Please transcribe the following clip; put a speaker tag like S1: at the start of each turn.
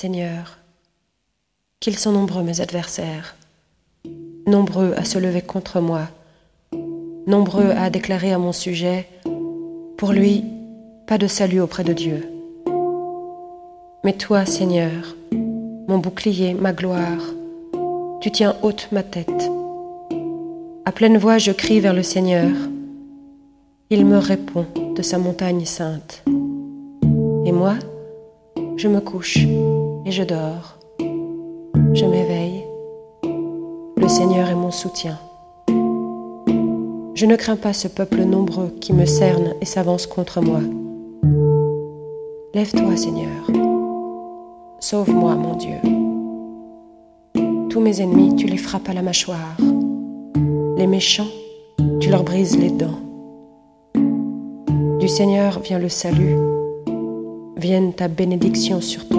S1: Seigneur, qu'ils sont nombreux mes adversaires, nombreux à se lever contre moi, nombreux à déclarer à mon sujet, pour lui, pas de salut auprès de Dieu. Mais toi, Seigneur, mon bouclier, ma gloire, tu tiens haute ma tête. À pleine voix, je crie vers le Seigneur. Il me répond de sa montagne sainte. Et moi, je me couche et je dors. Je m'éveille. Le Seigneur est mon soutien. Je ne crains pas ce peuple nombreux qui me cerne et s'avance contre moi. Lève-toi, Seigneur. Sauve-moi, mon Dieu. Tous mes ennemis, tu les frappes à la mâchoire. Les méchants, tu leur brises les dents. Du Seigneur vient le salut, vienne ta bénédiction sur toi